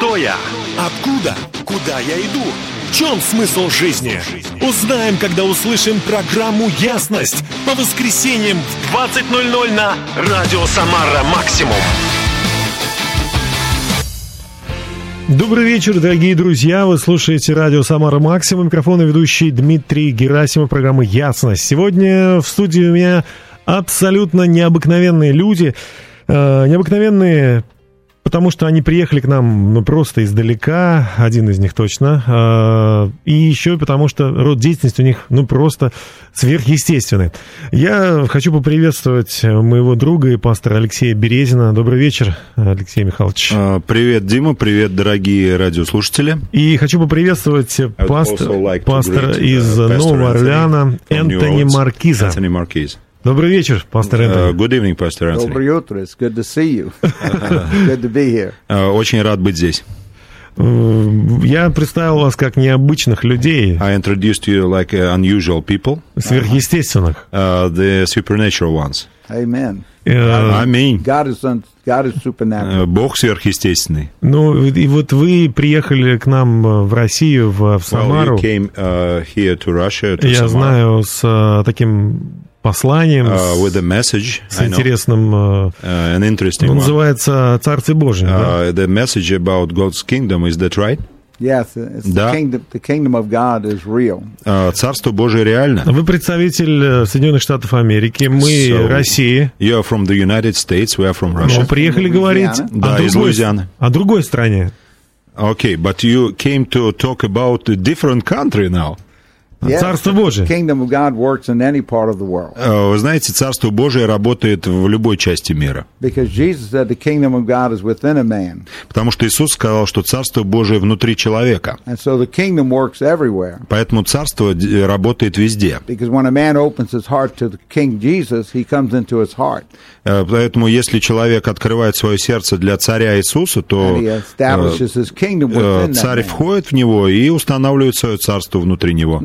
Кто я? Откуда? Куда я иду? В чем смысл жизни? Узнаем, когда услышим программу «Ясность» по воскресеньям в 20.00 на Радио Самара Максимум. Добрый вечер, дорогие друзья. Вы слушаете радио «Самара Максимум». Микрофон и ведущий Дмитрий Герасимов, программа «Ясность». Сегодня в студии у меня абсолютно необыкновенные люди. Э, необыкновенные Потому что они приехали к нам ну, просто издалека, один из них точно. Э, и еще потому что род деятельности у них ну просто сверхъестественный. Я хочу поприветствовать моего друга и пастора Алексея Березина. Добрый вечер, Алексей Михайлович. А, привет, Дима, привет, дорогие радиослушатели. И хочу поприветствовать пастор, like пастора из uh, Нового Орлеана Энтони Маркиза. Энтони Маркиз. Добрый вечер, пастор Энтони. Uh, good evening, Pastor Anthony. Доброе утро. It's good to see you. good to be here. Uh, очень рад быть здесь. Я представил вас как необычных людей. I introduced you like uh, unusual people. Сверхъестественных. Uh, the supernatural ones. Amen. Uh, Аминь. God is, God is supernatural. Бог сверхъестественный. Ну, и вот вы приехали к нам в Россию, в, в Самару. Well, you came, uh, here to Russia, to Я Samara. знаю, с uh, таким посланием, uh, with a message, с интересным, uh, an interesting он называется «Царствие Божие». Uh, да? The message about God's kingdom, is that right? Yes, it's да. the, kingdom, the kingdom of God is real. Uh, Царство Божие реально. Вы представитель Соединенных Штатов Америки, мы so, Россия. You are from the United States, we are from Russia. Мы приехали говорить да, о, другой, о другой стране. Okay, but you came to talk about a different country now. Царство Божие. Kingdom of God works in any part of the world. Вы знаете, Царство Божие работает в любой части мира. Because Jesus said the kingdom of God is within a man. Потому что Иисус сказал, что Царство Божие внутри человека. Поэтому Царство работает везде. Heart. Поэтому если человек открывает свое сердце для царя Иисуса, то царь входит в него и устанавливает свое царство внутри него.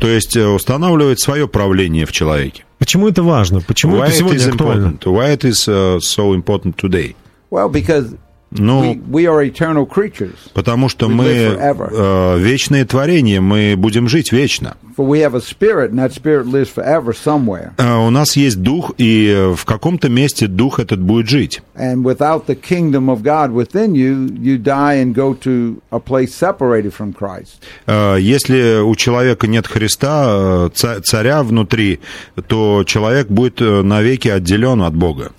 То есть устанавливает свое правление в человеке. Почему это важно? Почему Why это сегодня актуально? Why it is uh, so important today? Well, because ну, we, we are eternal creatures. потому что We мы live forever. э, вечные творения, мы будем жить вечно. Э, у нас есть дух, и в каком-то месте дух этот будет жить. And without the kingdom of God within you, you die and go to a place separated from Christ. Э, если у человека нет Христа, э, ца- царя внутри, то человек будет э, навеки отделен от Бога.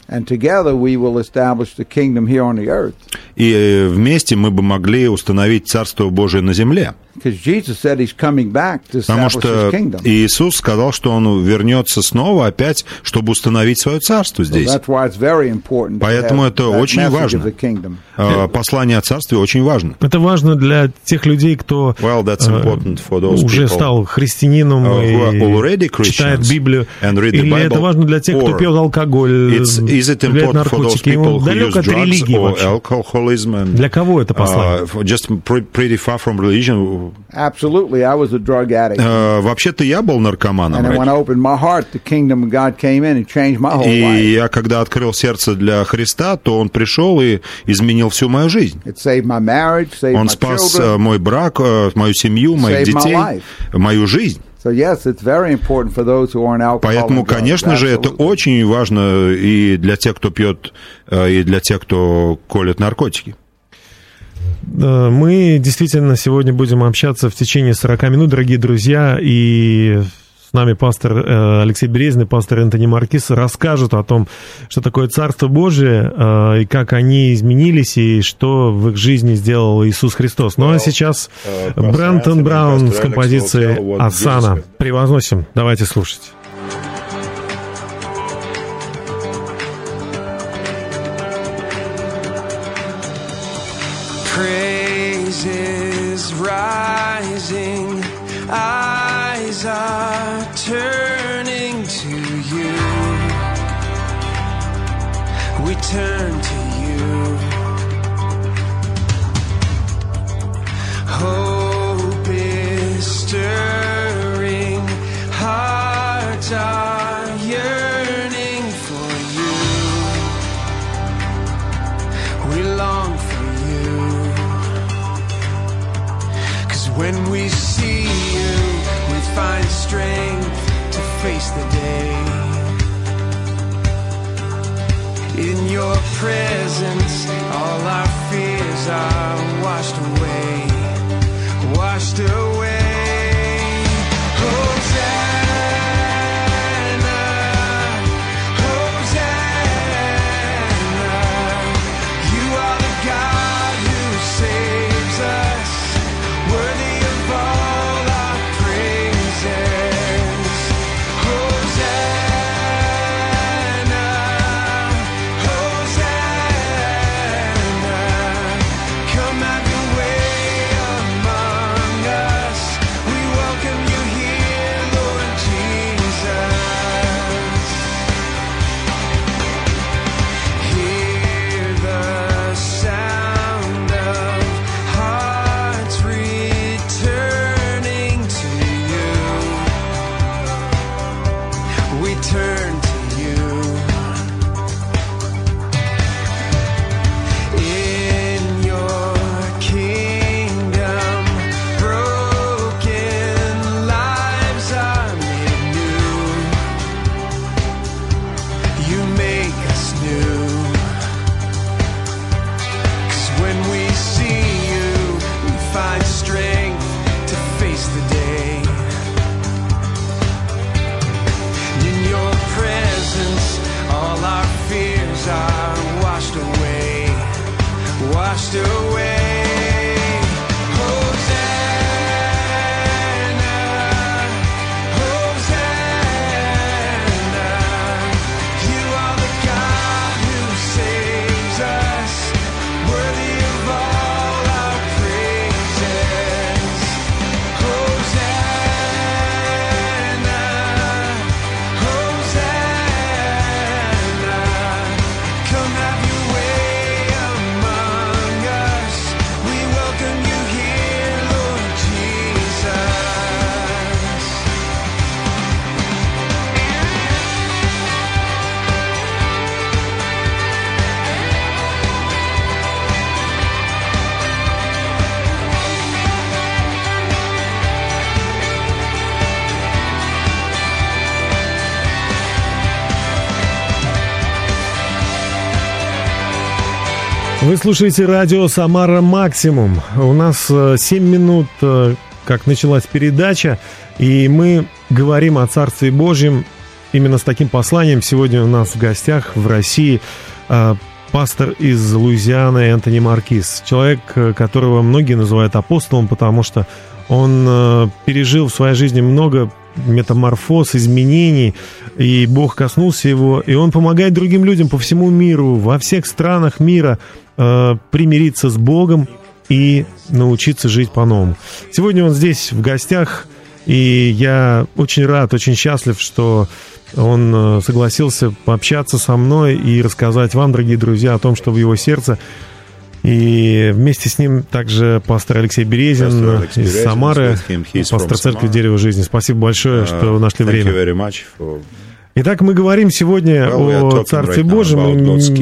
И э, вместе мы бы могли установить Царство Божие на земле. Потому что. Иисус сказал, что Он вернется снова опять, чтобы установить свое царство здесь. that's why it's very important to Поэтому это очень важно. Э, Послание о царстве очень важно. Это важно для тех людей, кто Well, that's important for those уже стал христианином who are already и читает Библию. and read the Или это Bible, важно для тех, кто пьет алкоголь, those наркотики. use далек от религии вообще. Для кого это послание? uh, for- just pre- pretty far from religion? Absolutely, I was a drug addict. Вообще-то я был наркоманом. И я, когда открыл сердце для Христа, то Он пришел и изменил всю мою жизнь. Marriage, Он спас children. э, мой брак, э, мою семью, моих детей, мою жизнь. Поэтому, конечно же, это очень важно и для тех, кто пьет, э, и для тех, кто колет наркотики. Э, Мы действительно сегодня будем общаться в течение 40 минут, дорогие друзья, и с нами пастор э, Алексей Березный, пастор Энтони Маркис расскажут о том, что такое Царство Божие, э, и как они изменились, и что в их жизни сделал Иисус Христос. Ну а сейчас Брентон Браун с композицией «Асана». Превозносим. Давайте слушать. Face the day. In your presence, all our fears are washed away, washed away. Вы слушаете радио «Самара Максимум». У нас э, 7 минут, э, как началась передача, и мы говорим о Царстве Божьем именно с таким посланием. Сегодня у нас в гостях в России э, пастор из Луизианы Энтони Маркиз. Человек, э, которого многие называют апостолом, потому что он э, пережил в своей жизни много метаморфоз, изменений, и Бог коснулся его, и он помогает другим людям по всему миру, во всех странах мира э, примириться с Богом и научиться жить по-новому. Сегодня он здесь в гостях, и я очень рад, очень счастлив, что он э, согласился пообщаться со мной и рассказать вам, дорогие друзья, о том, что в его сердце. И вместе с ним также пастор Алексей Березин Пастор из Березин, Самары, пастор Церкви. Дерева Жизни. Спасибо большое, что Uh, нашли thank время. Итак, мы говорим сегодня Well, о Царстве right Божьем.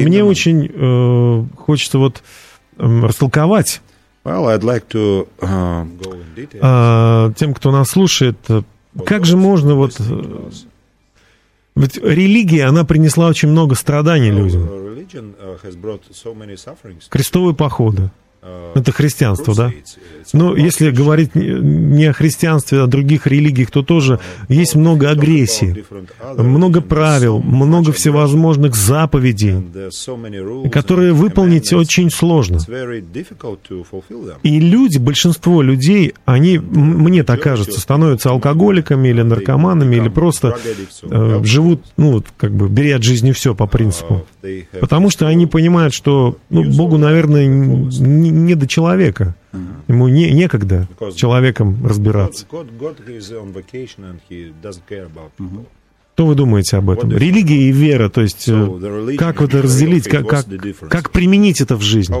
Мне очень э, хочется вот эм, растолковать Well, I'd like to uh, go in detail. э, тем, кто нас слушает, э, как же можно вот... э, Ведь религия, она принесла очень много страданий людям. Крестовые походы. Это христианство, да? Но about если говорить не о христианстве, а о других религиях, то тоже есть много агрессии, много правил, много всевозможных заповедей, которые выполнить очень сложно. И люди, большинство людей, они, мне так кажется, становятся алкоголиками или наркоманами, или просто э, живут, ну, как бы, беря от жизни все по принципу. Have Потому что они понимают, что ну, Богу, наверное, не, не до человека. Ему не, некогда с человеком разбираться. Что вы думаете об этом? Религия и вера, то есть э, So religion как это разделить, как, как, как применить это в жизни?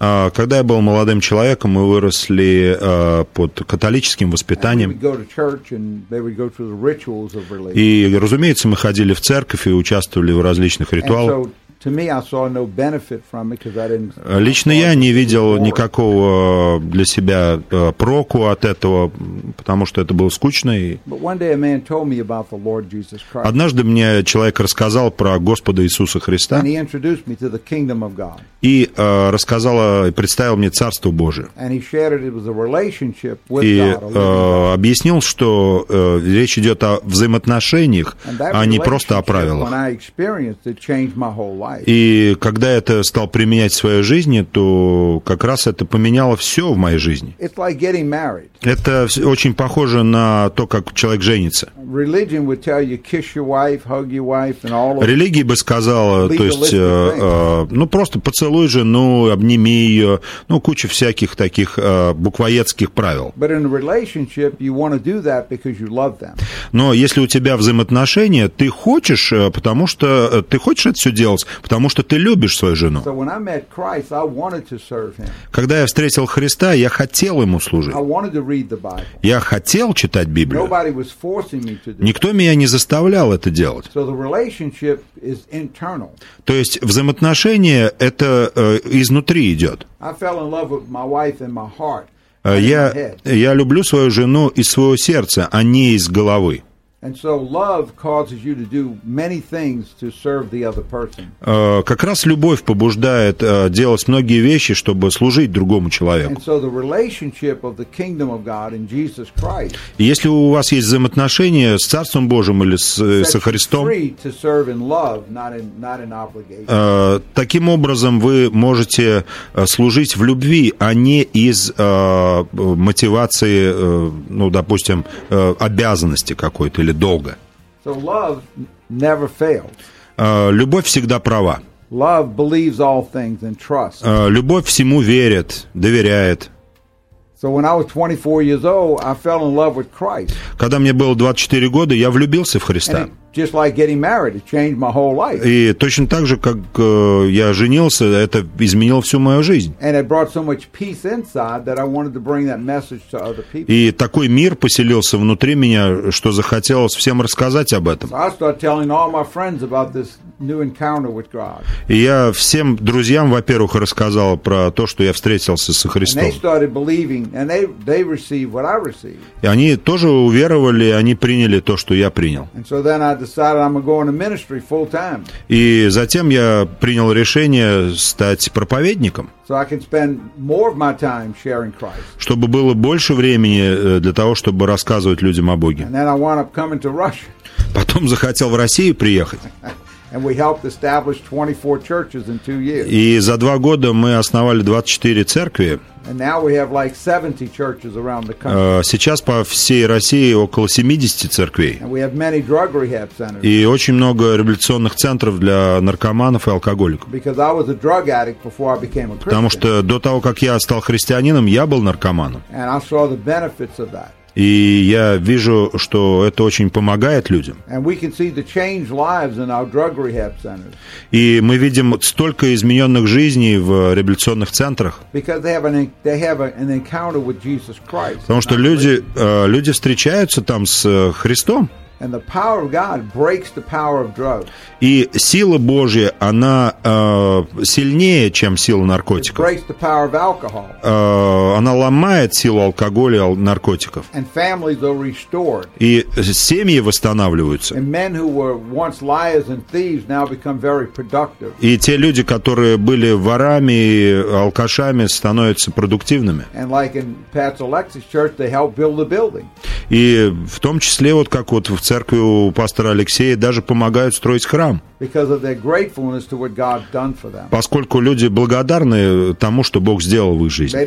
А, Когда я был молодым человеком, мы выросли а, под католическим воспитанием. И, разумеется, мы ходили в церковь и участвовали в различных ритуалах. Didn't. Лично я не видел никакого для себя э, проку от этого, потому что это было скучно. И But one day, a man told me about the Lord Jesus Christ, однажды мне человек рассказал про Господа Иисуса Христа и э, рассказал, и представил мне Царство Божие. И э, объяснил, что э, речь идет о взаимоотношениях, а не просто о правилах. И когда это стал применять в своей жизни, то как раз это поменяло все в моей жизни. Это очень похоже на то, как человек женится. Религия бы сказала, то есть, э, э, ну просто поцелуй жену, обними ее, ну куча всяких таких э, буквоедских правил. Но если у тебя взаимоотношения, ты хочешь, э, потому что э, ты хочешь это все делать, потому что ты любишь свою жену. Когда я встретил Христа, я хотел ему служить. Я хотел читать Библию. Никто меня не заставлял это делать. То есть взаимоотношения это э, изнутри идет. Э, Я, я люблю свою жену из своего сердца, а не из головы. And so love causes you to do many things to serve the other person. Как раз любовь побуждает э, делать многие вещи, чтобы служить другому человеку. And so the relationship of the kingdom of God in Jesus Christ И Если у вас есть взаимоотношения с Царством Божьим или с, э, со Христом, love, not in not in э, таким образом вы можете служить в любви, а не из э, мотивации, ну, допустим, обязанности какой-то или долга. So love never fails. Э, Любовь всегда права. Love believes all things and trusts. Э, Любовь всему верит, доверяет. Когда мне было 24 года, я влюбился в Христа. it, just like getting married, it changed my whole life. И точно так же, как э, я женился, это изменило всю мою жизнь. And it brought so much peace inside that I wanted to bring that message to other people. И такой мир поселился внутри меня, что захотелось всем рассказать об этом. И я всем друзьям, во-первых, рассказал про то, что я встретился со Христом. И они тоже уверовали, они приняли то, что я принял. And so then I decided I'm going to go into ministry full time И затем я принял решение стать проповедником, чтобы было больше времени э, для того, чтобы рассказывать людям о Боге. Потом захотел в Россию приехать. And we helped establish 24 churches in two years. И за два года мы основали 24 церкви. And now we have like 70 churches around the country. Сейчас по всей России около 70 церквей. And we have many drug rehab centers. И очень много реабилитационных центров для наркоманов и алкоголиков. Because I was a drug addict before I became a Потому что до того, как я стал христианином, я был наркоманом. И я вижу, что это очень помогает людям. И мы видим столько измененных жизней в реабилитационных центрах, потому что люди, э, люди встречаются там с э, Христом, And the power of God breaks the power of drugs. и сила Божья, она э, сильнее, чем сила наркотиков. Э, она ломает силу алкоголя и наркотиков. И семьи восстанавливаются. И те люди, которые были ворами и алкашами, становятся продуктивными. И в том числе, вот как вот в церкви у пастора Алексея, даже помогают строить храм. Поскольку люди благодарны тому, что Бог сделал в их жизни.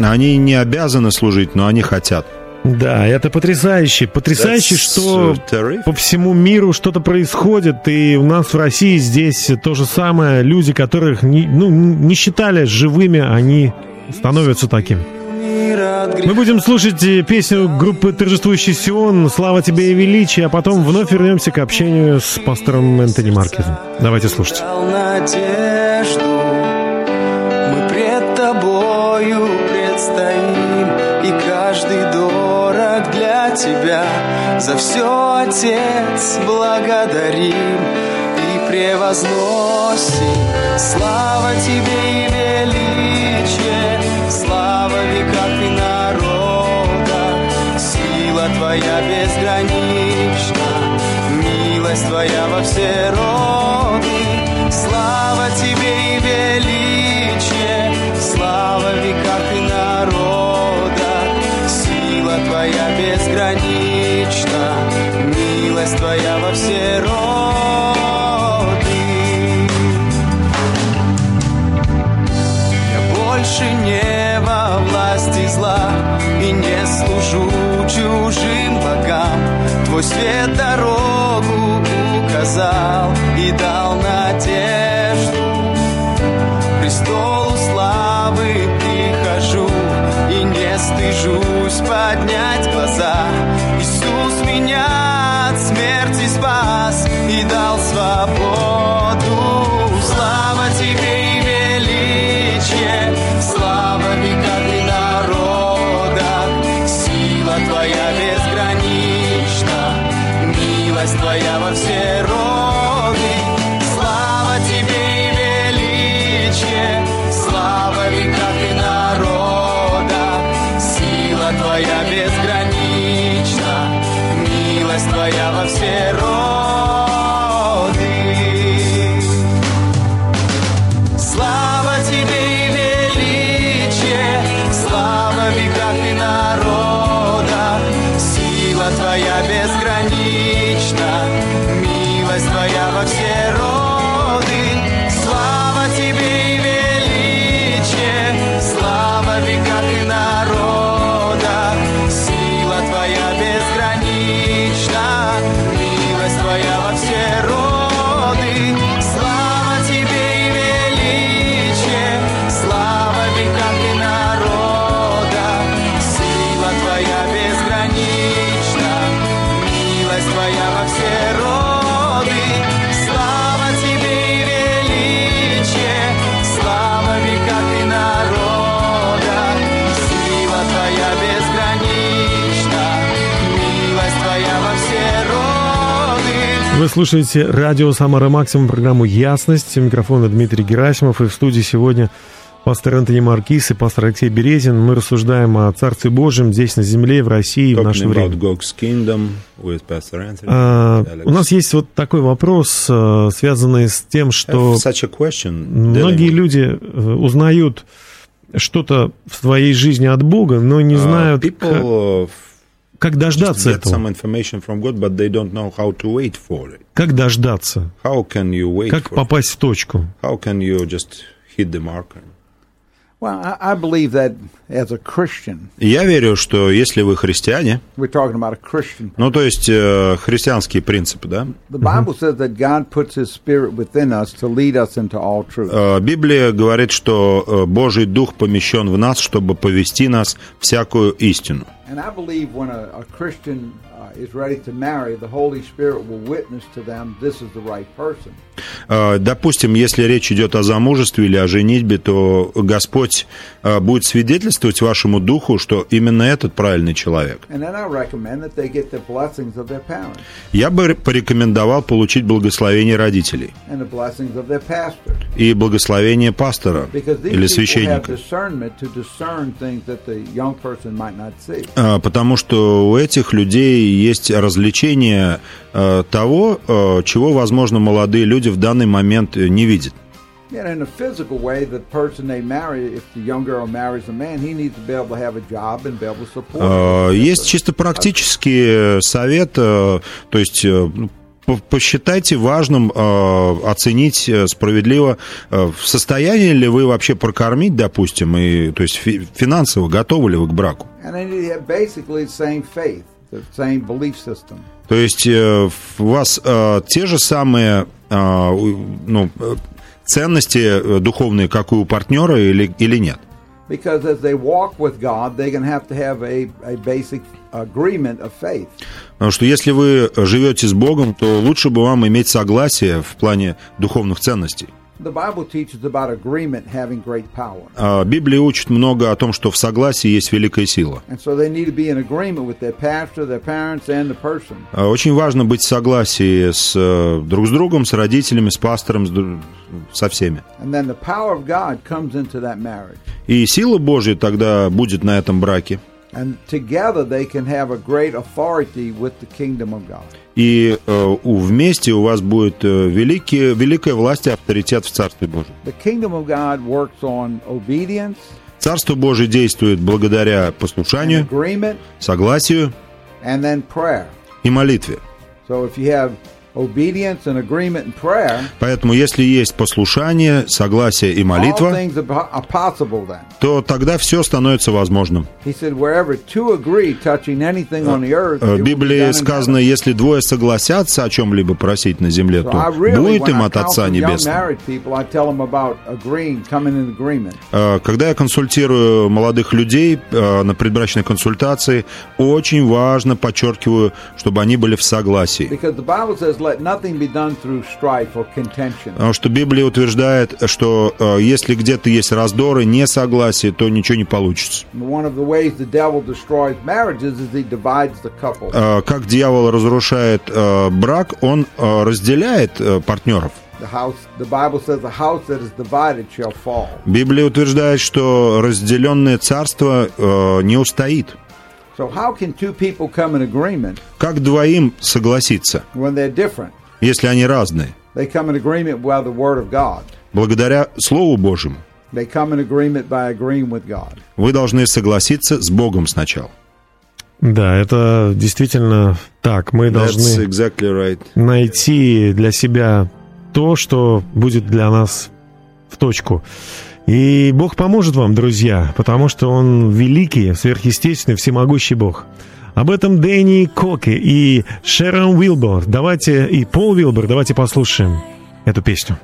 Они не обязаны служить, но они хотят. Да, это потрясающе. Потрясающе, That's, что uh, terrific. по всему миру что-то происходит, и у нас в России здесь то же самое. Люди, которых не, ну, не считали живыми, они становятся такими. Мы будем слушать э, песню группы «Торжествующий Сион» «Слава тебе и величие», а потом вновь вернемся к общению с пастором Энтони Маркизом. Давайте слушать. Мы пред тобою предстоим, и каждый дорог для тебя. За все, Отец, благодарим и превозносим. Слава тебе и величие, твоя безгранична, милость твоя во все роды. Слава тебе и величие, слушаете радио «Самара Максимум», программу «Ясность». У микрофона Дмитрий Герасимов. И в студии сегодня пастор Антони Маркис и пастор Алексей Березин. Мы рассуждаем о Царстве Божьем здесь, на земле, в России, в наше время. about God's kingdom with Pastor Anthony. А, Alex. у нас есть вот такой вопрос, э, связанный с тем, что многие люди э, узнают что-то в своей жизни от Бога, но не Uh, знают, как, people uh, как дождаться get some этого. information from God, but they don't know how to wait for it. Как дождаться? How can you wait Как for попасть в точку? it? How can you just hit the marker? Well, I, I believe that as a Christian, И Я верю, что если вы христиане, we're talking about a Christian. ну то есть э, христианские принципы, да, The Bible says that God puts His Spirit within us to lead us into all truth. Э, Библия говорит, что э, Божий Дух помещен в нас, чтобы повести нас всякую истину. And I believe when a, a Christian uh, is ready to marry, the Holy Spirit will witness to them this is the right person. Э, Допустим, если речь идет о замужестве или о женитьбе, то Господь э, будет свидетельствовать вашему духу, что именно этот правильный человек. And then I recommend that they get the blessings of their parents Я бы порекомендовал получить благословение родителей и благословение пастора или священника. А, Потому что у этих людей есть развлечение э, того, э, чего, возможно, молодые люди в данный момент э, не видят. Yeah, in a physical way, the person they marry, if the young girl marries a man, he needs to be able to have a job and be able to support. Э, her. Есть чисто практический совет, э, то есть э, ну, посчитайте важным э, оценить э, справедливо, э, в состоянии ли вы вообще прокормить, допустим, и, то есть фи- финансово готовы ли вы к браку. То есть э, у вас э, те же самые э, ну, э, ценности э, духовные, как и у партнера, или, или нет? Because as they walk with God, they're going to have to have a, a basic agreement of faith. Потому что если вы живете с Богом, то лучше бы вам иметь согласие в плане духовных ценностей. The Bible teaches about agreement having great power. А Библия учит много о том, что в согласии есть великая сила. And so they need to be in agreement with their pastor, their parents, and the person. А Очень важно быть в согласии с, э, друг с другом, с родителями, с пастором, со всеми. And then the power of God comes into that marriage. И сила Божья тогда будет на этом браке. And together they can have a great authority with the kingdom of God. И э, вместе у вас будет э, великие, великая власть и авторитет в Царстве Божьем. The kingdom of God works on obedience, Царство Божие действует благодаря послушанию, согласию and then prayer. и молитве. So if you have obedience and agreement and prayer, Поэтому, если есть послушание, согласие и молитва, то тогда все становится возможным. Earth, Э, В Библии сказано, если двое согласятся о чем-либо просить на земле, то будет им от Отца Небесного. Э, Когда я консультирую молодых людей э, на предбрачной консультации, очень важно, подчеркиваю, чтобы они были в согласии. Потому что Библия утверждает, что э, если где-то есть раздоры, несогласие, то ничего не получится. Э, Как дьявол разрушает э, брак, он разделяет партнеров. Библия утверждает, что разделенное царство не устоит. Как двоим согласиться, when they're different? если они разные? They come in agreement by the word of God. Благодаря Слову Божьему They come in agreement by agreeing with God. вы должны согласиться с Богом сначала. Да, это действительно так. Мы должны exactly right. найти для себя то, что будет для нас в точку. И Бог поможет вам, друзья, потому что Он великий, сверхъестественный, всемогущий Бог. Об этом Дэнни Коки и Шерон Уилбор. Давайте, и Пол Уилбор, давайте послушаем эту песню.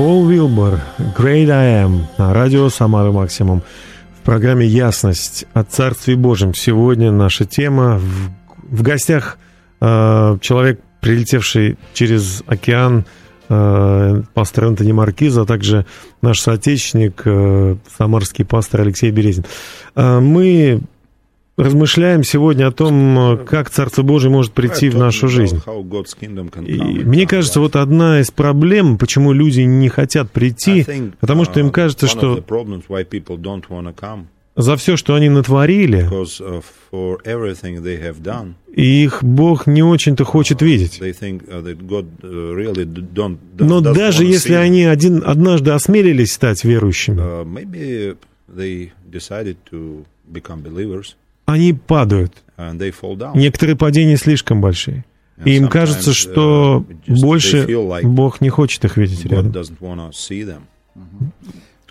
Пол Вилбор, Great I Am, на радио Самары Максимум. В программе «Ясность» о Царстве Божьем. Сегодня наша тема. В, в гостях э, человек, прилетевший через океан, э, пастор Антони Маркиз, а также наш соотечественник, э, самарский пастор Алексей Березин. Э, мы размышляем сегодня о том, как Царство Божие может прийти в нашу жизнь. И мне кажется, вот одна из проблем, почему люди не хотят прийти, потому что им кажется, что за все, что они натворили, и их Бог не очень-то хочет видеть. Но даже если они один, однажды осмелились стать верующими, они падают. Некоторые падения слишком большие. И им кажется, что больше Бог не хочет их видеть рядом.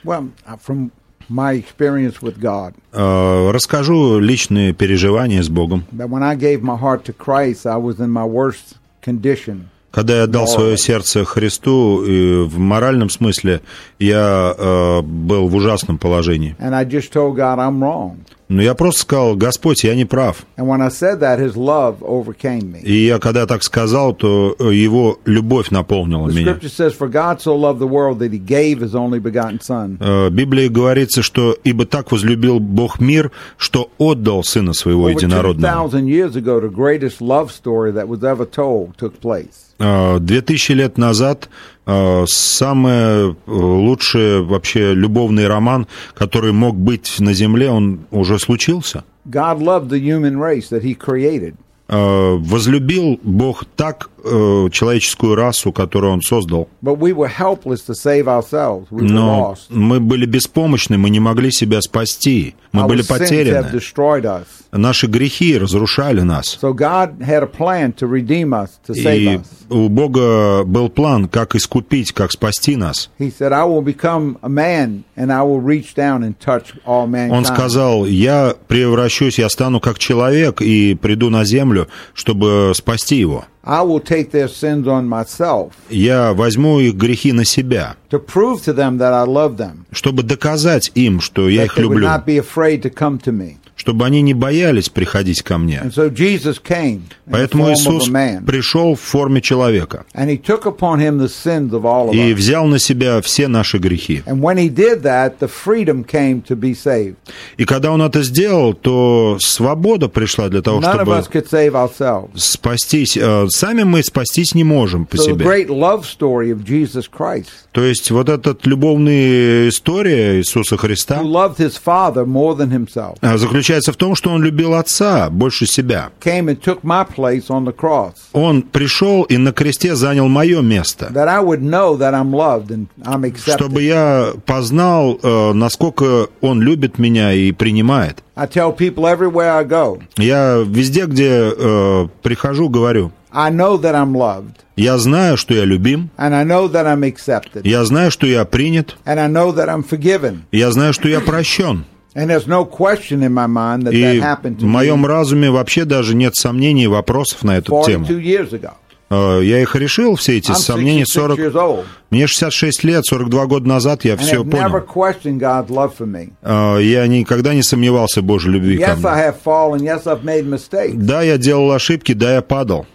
Well, uh, from my experience with God, Э, Расскажу личные переживания с Богом. that when I gave my heart to Christ, I was in my worst condition. Когда я отдал свое сердце Христу, и в моральном смысле я э, был в ужасном положении. And I just told God I'm wrong. Но я просто сказал, Господь, я не прав. And when I said that, His love overcame me. И я когда так сказал, то э, его любовь наполнила The меня. says, Son. Э, Библии говорится, что «Ибо так возлюбил Бог мир, что отдал Сына Своего Over единородного». 2,000 years ago, the greatest love story that was ever told took place. Э, Две тысячи лет назад э, самый э, лучший вообще любовный роман, который мог быть на Земле, он уже случился. God loved the human race that He created. Возлюбил Бог так э, человеческую расу, которую Он создал, но мы были беспомощны, мы не могли себя спасти, мы были потеряны. Наши грехи разрушали нас. И у Бога был план, как искупить, как спасти нас. Он сказал, я превращусь, я стану как человек и приду на землю, чтобы спасти его. I will take their sins on myself Я возьму их грехи на себя, to prove to them that I love them, чтобы доказать им, что я их they would люблю, чтобы они не боялись приходить ко мне. Поэтому Иисус пришел в форме человека и взял на себя все наши грехи. И когда он это сделал, то свобода пришла для того, чтобы спастись. Э, Сами мы спастись не можем по себе. То есть вот эта любовная история Иисуса Христа who заключается в том, что он любил Отца больше себя. Он пришел и на кресте занял мое место, чтобы я познал, э, насколько он любит меня и принимает. Я везде, где э, прихожу, говорю, я знаю, что я любим, я знаю, что я принят, я знаю, что я прощен. And there's no question in my mind that that И в моем me разуме вообще даже нет сомнений и вопросов на эту тему. 42 years ago. Э, Я их решил, все эти сомнения 66 40... years old, Мне 66 лет, 42 года назад я все понял. Э, Я никогда не сомневался в Божьей любви ко Yes, I мне. have fallen. Yes, I've made mistakes. Да, я делал ошибки, да, я падал.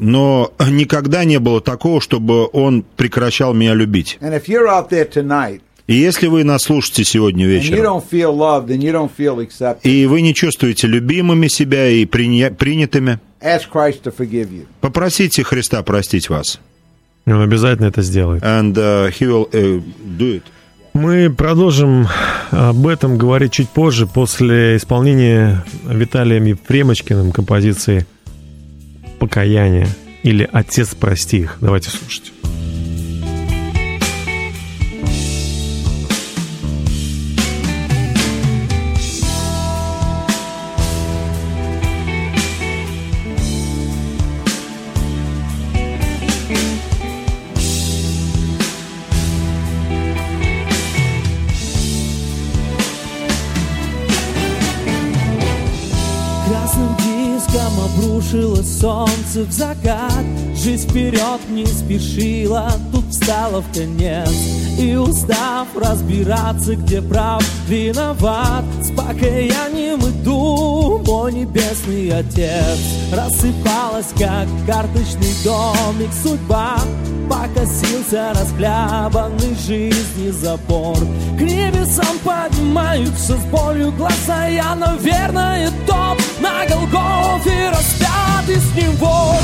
Но никогда не было такого, чтобы Он прекращал меня любить. И если вы нас слушаете сегодня вечером, loved и вы не чувствуете любимыми себя и приня- принятыми, попросите Христа простить вас. И Он обязательно это сделает. And uh, he will uh, do it. Мы продолжим об этом говорить чуть позже, после исполнения Виталием Ефремочкиным композиции «Покаяние» или «Отец, прости их». Давайте слушать. pro обрушилась солнце в закат. Жизнь вперед не спешила, тут встала в конец. И устав разбираться, где прав, виноват. С покаянием иду, мой небесный отец. Рассыпалась, как карточный домик судьба Покосился расхлябанный жизни забор. К небесам поднимаются с болью глаза Я, наверное, топ на Голгофе распят и с него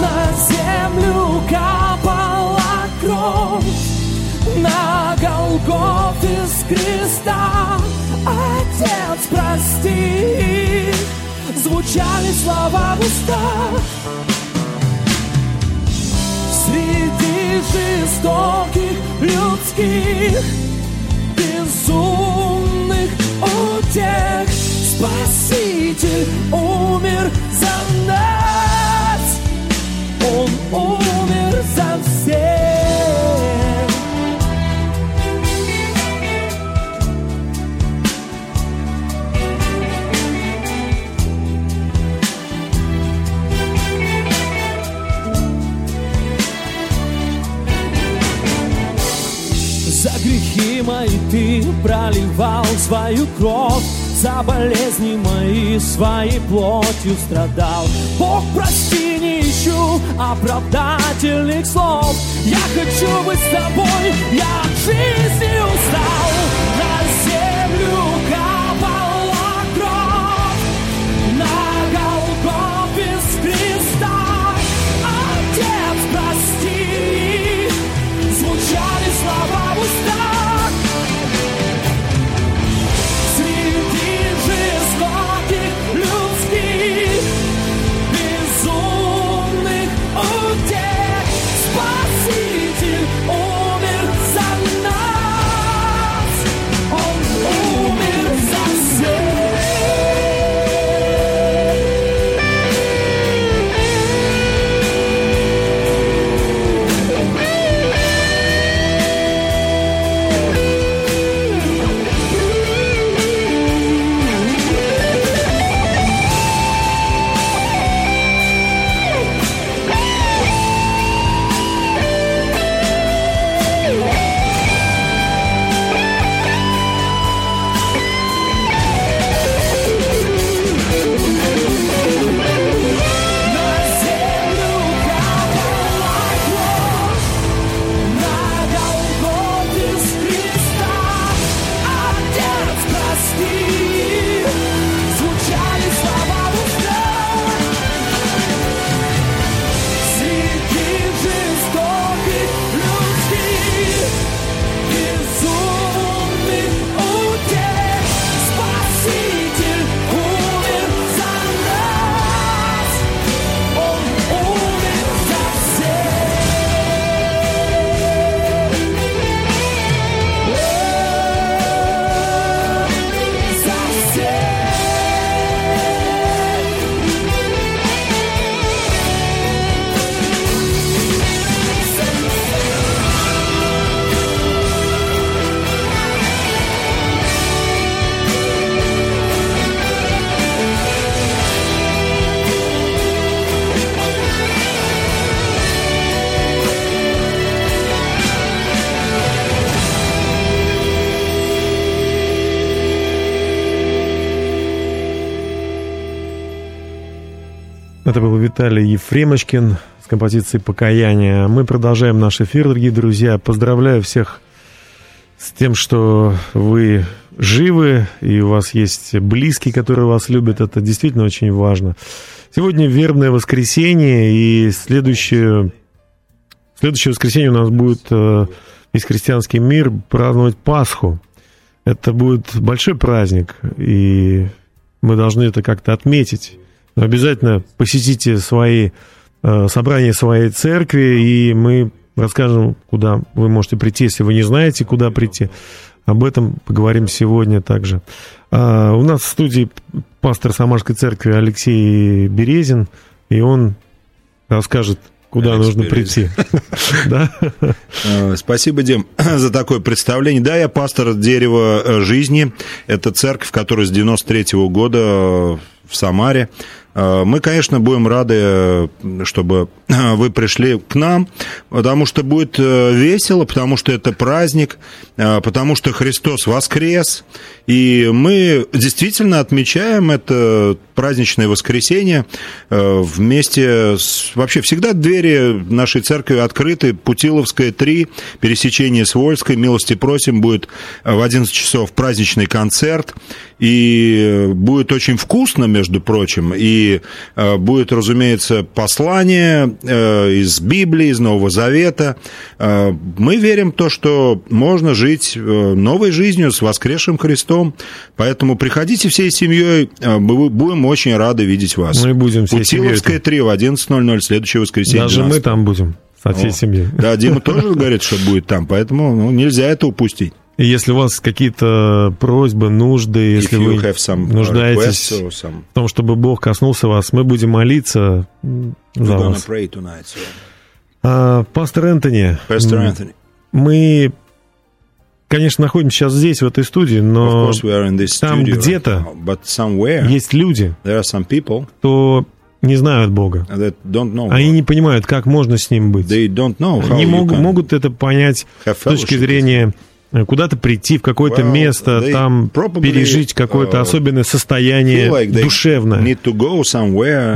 На землю капала кровь. На Голгофе с креста Отец, прости Звучали слова в устах. Среди жестоких людских Безумных утех Спаситель умер за нас. Он умер за всех. За грехи мои ты проливал свою кровь За болезни мои своей плотью страдал. Бог, прости, не ищу оправдательных слов. Я хочу быть с тобой, я от жизни устал Виталий Ефремочкин с композицией «Покаяние». Мы продолжаем наш эфир, дорогие друзья. Поздравляю всех с тем, что вы живы, и у вас есть близкие, которые вас любят. Это действительно очень важно. Сегодня вербное воскресенье, и следующее, следующее воскресенье у нас будет э, весь христианский мир праздновать Пасху. Это будет большой праздник, и мы должны это как-то отметить. Но обязательно посетите свои э, собрания своей церкви, и мы расскажем, куда вы можете прийти, если вы не знаете, куда прийти. Об этом поговорим сегодня также. А, у нас в студии пастор Самарской церкви Алексей Березин, и он расскажет, куда Алекс нужно Березин. прийти. Э, Спасибо, Дим, за такое представление. Да, я пастор Дерева э, жизни. Это церковь, которая с 93 года э, в Самаре. Э, Мы, конечно, будем рады, э, чтобы вы пришли к нам, потому что будет э, весело, потому что это праздник, э, потому что Христос воскрес, и мы действительно отмечаем это праздничное воскресенье э, вместе с... Вообще всегда двери нашей церкви открыты, Путиловская, 3, пересечение с Вольской, милости просим, будет э, в 11 часов праздничный концерт, и будет очень вкусно, между прочим, и э, будет, разумеется, послание э, из Библии, из Нового Завета. Э, Мы верим в то, что можно жить э, новой жизнью с воскресшим Христом, поэтому приходите всей семьей, э, мы будем очень рады видеть вас. Мы будем семьей. Путиловская 3 в 11.00, следующее воскресенье. Даже мы 12. там будем со всей О, семьей. Да, Дима тоже говорит, что будет там, поэтому ну, нельзя это упустить. И если у вас какие-то просьбы, нужды, если If you вы нуждаетесь some- в том, чтобы Бог коснулся вас, мы будем молиться за вас. pray tonight, so. А, Пастор Энтони, м, Anthony, мы, конечно, находимся сейчас здесь, в этой студии, но там где-то есть люди, people кто не знают Бога. Они не понимают, как можно с Ним быть. Они могут, это понять с точки зрения куда-то прийти в какое-то Well, место, там пережить какое-то uh, особенное состояние like душевное,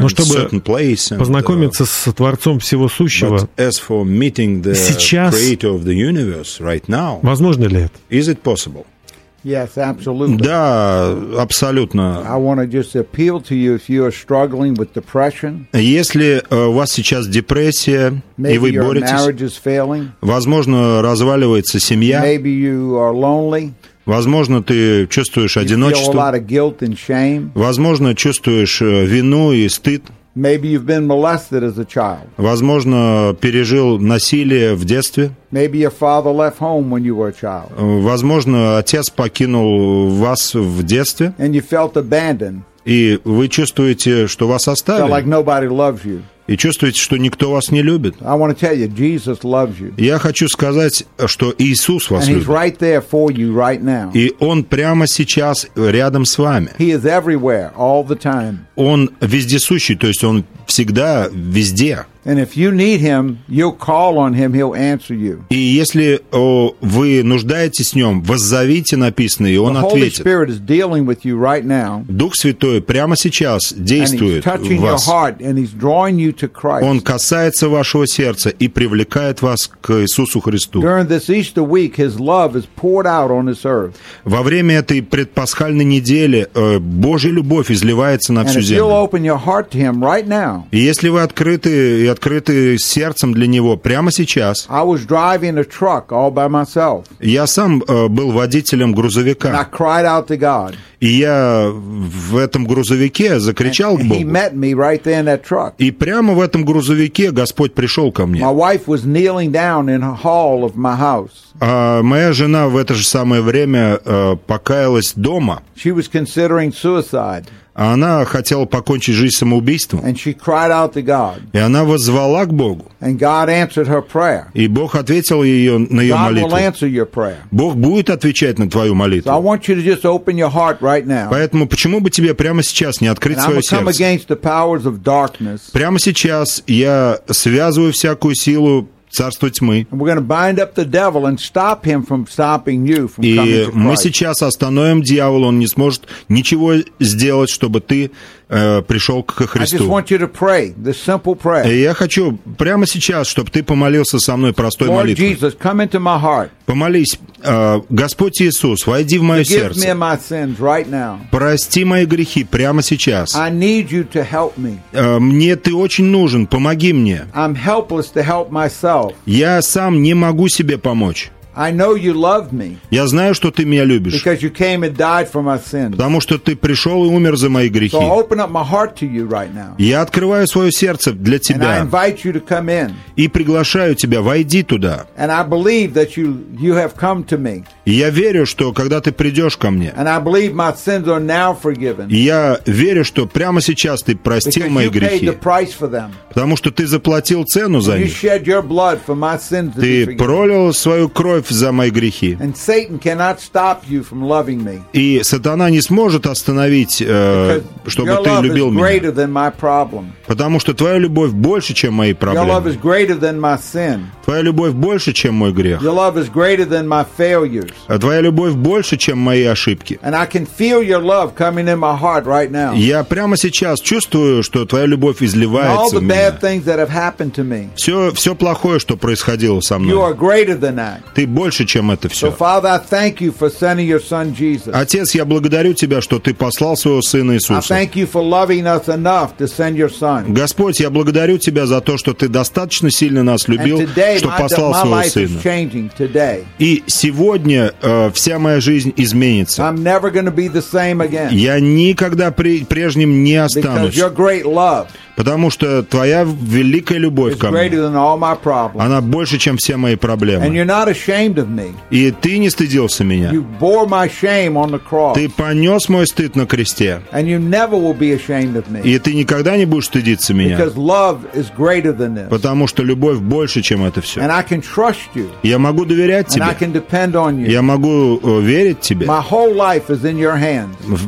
Но in чтобы and, uh, познакомиться с Творцом Всего Сущего. Сейчас- right now, Возможно ли это? Yes, absolutely. Да, абсолютно. I want to just appeal to you if you are struggling with depression, Если э, у вас сейчас депрессия, и maybe вы your боретесь, marriage is failing, возможно, разваливается семья, maybe you are lonely, возможно, ты чувствуешь you feel a одиночество, lot of guilt and shame, возможно, чувствуешь э, вину и стыд, maybe you've been molested as a child, возможно, пережил насилие в детстве, maybe your father left home when you were a child, э, возможно, отец покинул вас в детстве, and you felt abandoned, и вы чувствуете, что вас felt like оставили, nobody loves you. И чувствуете, что никто вас не любит. Я хочу сказать, что Иисус вас любит. И Он прямо сейчас рядом с вами. Он вездесущий, то есть Он всегда везде. And if you need Him, you'll call on Him, He'll answer you. И если о, вы нуждаетесь в Нем, воззовите написано, и Он ответит. Spirit is dealing with you right now, Дух Святой прямо сейчас действует в вас. heart, Он касается вашего сердца и привлекает вас к Иисусу Христу. During this Easter week, His love is poured out on this earth. Во время этой предпасхальной недели э, Божья любовь изливается на всю землю. right now, И если вы открыты и открыты сердцем для Него прямо сейчас, I was driving a truck all by myself, я сам э, был водителем грузовика, cried out to God. и я в этом грузовике закричал к Богу. met me right there in that truck. И прямо в этом грузовике Господь пришел ко мне. А моя жена в это же самое время э, покаялась дома. She was considering suicide, А Она хотела покончить жизнь самоубийством. И она воззвала к Богу. И Бог ответил ее на ее молитву. Бог будет отвечать на твою молитву. Поэтому почему бы тебе прямо сейчас не открыть свое сердце? Прямо сейчас я связываю всякую силу царства тьмы. И мы сейчас остановим дьявола, он не сможет ничего сделать, чтобы ты э, пришел к Христу. И я хочу прямо сейчас, чтобы ты помолился со мной простой Lord молитвой. Помолись, э, Господь Иисус, войди в мое Forgive сердце. right. Прости мои грехи прямо сейчас. Э, Мне ты очень нужен, помоги мне. Я сам не могу себе помочь. Я знаю, что ты меня любишь, because you came and died for my sins. потому что ты пришел и умер за мои грехи. Я открываю свое сердце для тебя invite you to come in. и приглашаю тебя, войди туда. And I believe that you you have come to me. И я верю, что когда ты придешь ко мне, And I believe my sins are now forgiven. и я верю, что прямо сейчас ты простил мои грехи, потому что ты заплатил цену за них. Ты пролил свою кровь любовь за мои грехи. И сатана не сможет остановить, э, чтобы ты любил меня. Потому что твоя любовь больше, чем мои проблемы. Твоя любовь больше, чем мой грех. А твоя любовь больше, чем мои ошибки. Я прямо сейчас чувствую, что твоя любовь изливается в меня. Все, все плохое, что происходило со мной. Ты больше, чем это все. Отец, я благодарю Тебя, что Ты послал своего Сына Иисуса. Господь, я благодарю Тебя за то, что Ты достаточно сильно нас любил, что послал своего Сына. И сегодня э, вся моя жизнь изменится. Я никогда при- прежним не останусь, потому что Твоя великая любовь ко мне, она больше, чем все мои проблемы. И Ты не стыдился меня. Ты понес мой стыд на кресте. И Ты никогда не будешь стыдиться меня. Потому что любовь больше, чем это все. Я могу доверять тебе. Я могу э, верить тебе.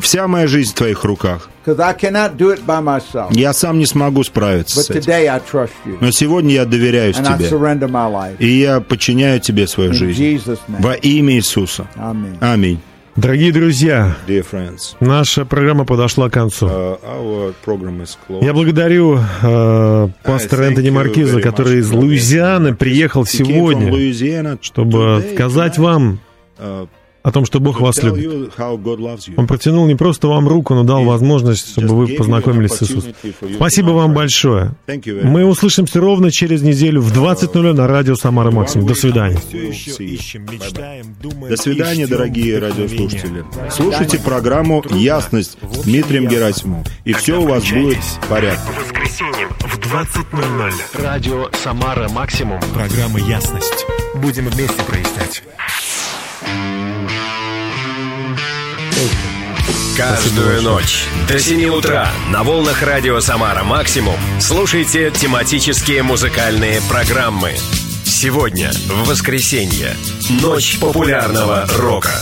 Вся моя жизнь в твоих руках. Because I cannot do it by myself. Я сам не смогу справиться But с этим. today I trust you. Но сегодня я доверяюсь And I тебе. surrender my life. И я подчиняю тебе свою In жизнь. Jesus' name. Во имя Иисуса. Amen. Аминь. Дорогие друзья, Dear friends, наша программа подошла к концу. uh, our program is closed. Я благодарю э, пастора thank Энтони you Маркиза, который из. Луизианы приехал сегодня, чтобы today, сказать вам uh, о том, что Бог вас любит. Он протянул не просто вам руку, но дал возможность, чтобы вы познакомились с Иисусом. Спасибо вам большое. Мы услышимся ровно через неделю в 20.00 на радио Самара Максимум. До свидания. До свидания, дорогие радиослушатели. Слушайте программу «Ясность» с Дмитрием Герасимовым, и все у вас будет в порядке. По воскресеньям в 20.00. Радио «Самара Максимум». Программа «Ясность». Будем вместе прояснять. Каждую ночь до 7 утра на волнах радио «Самара Максимум» слушайте тематические музыкальные программы. Сегодня, в воскресенье, ночь популярного рока.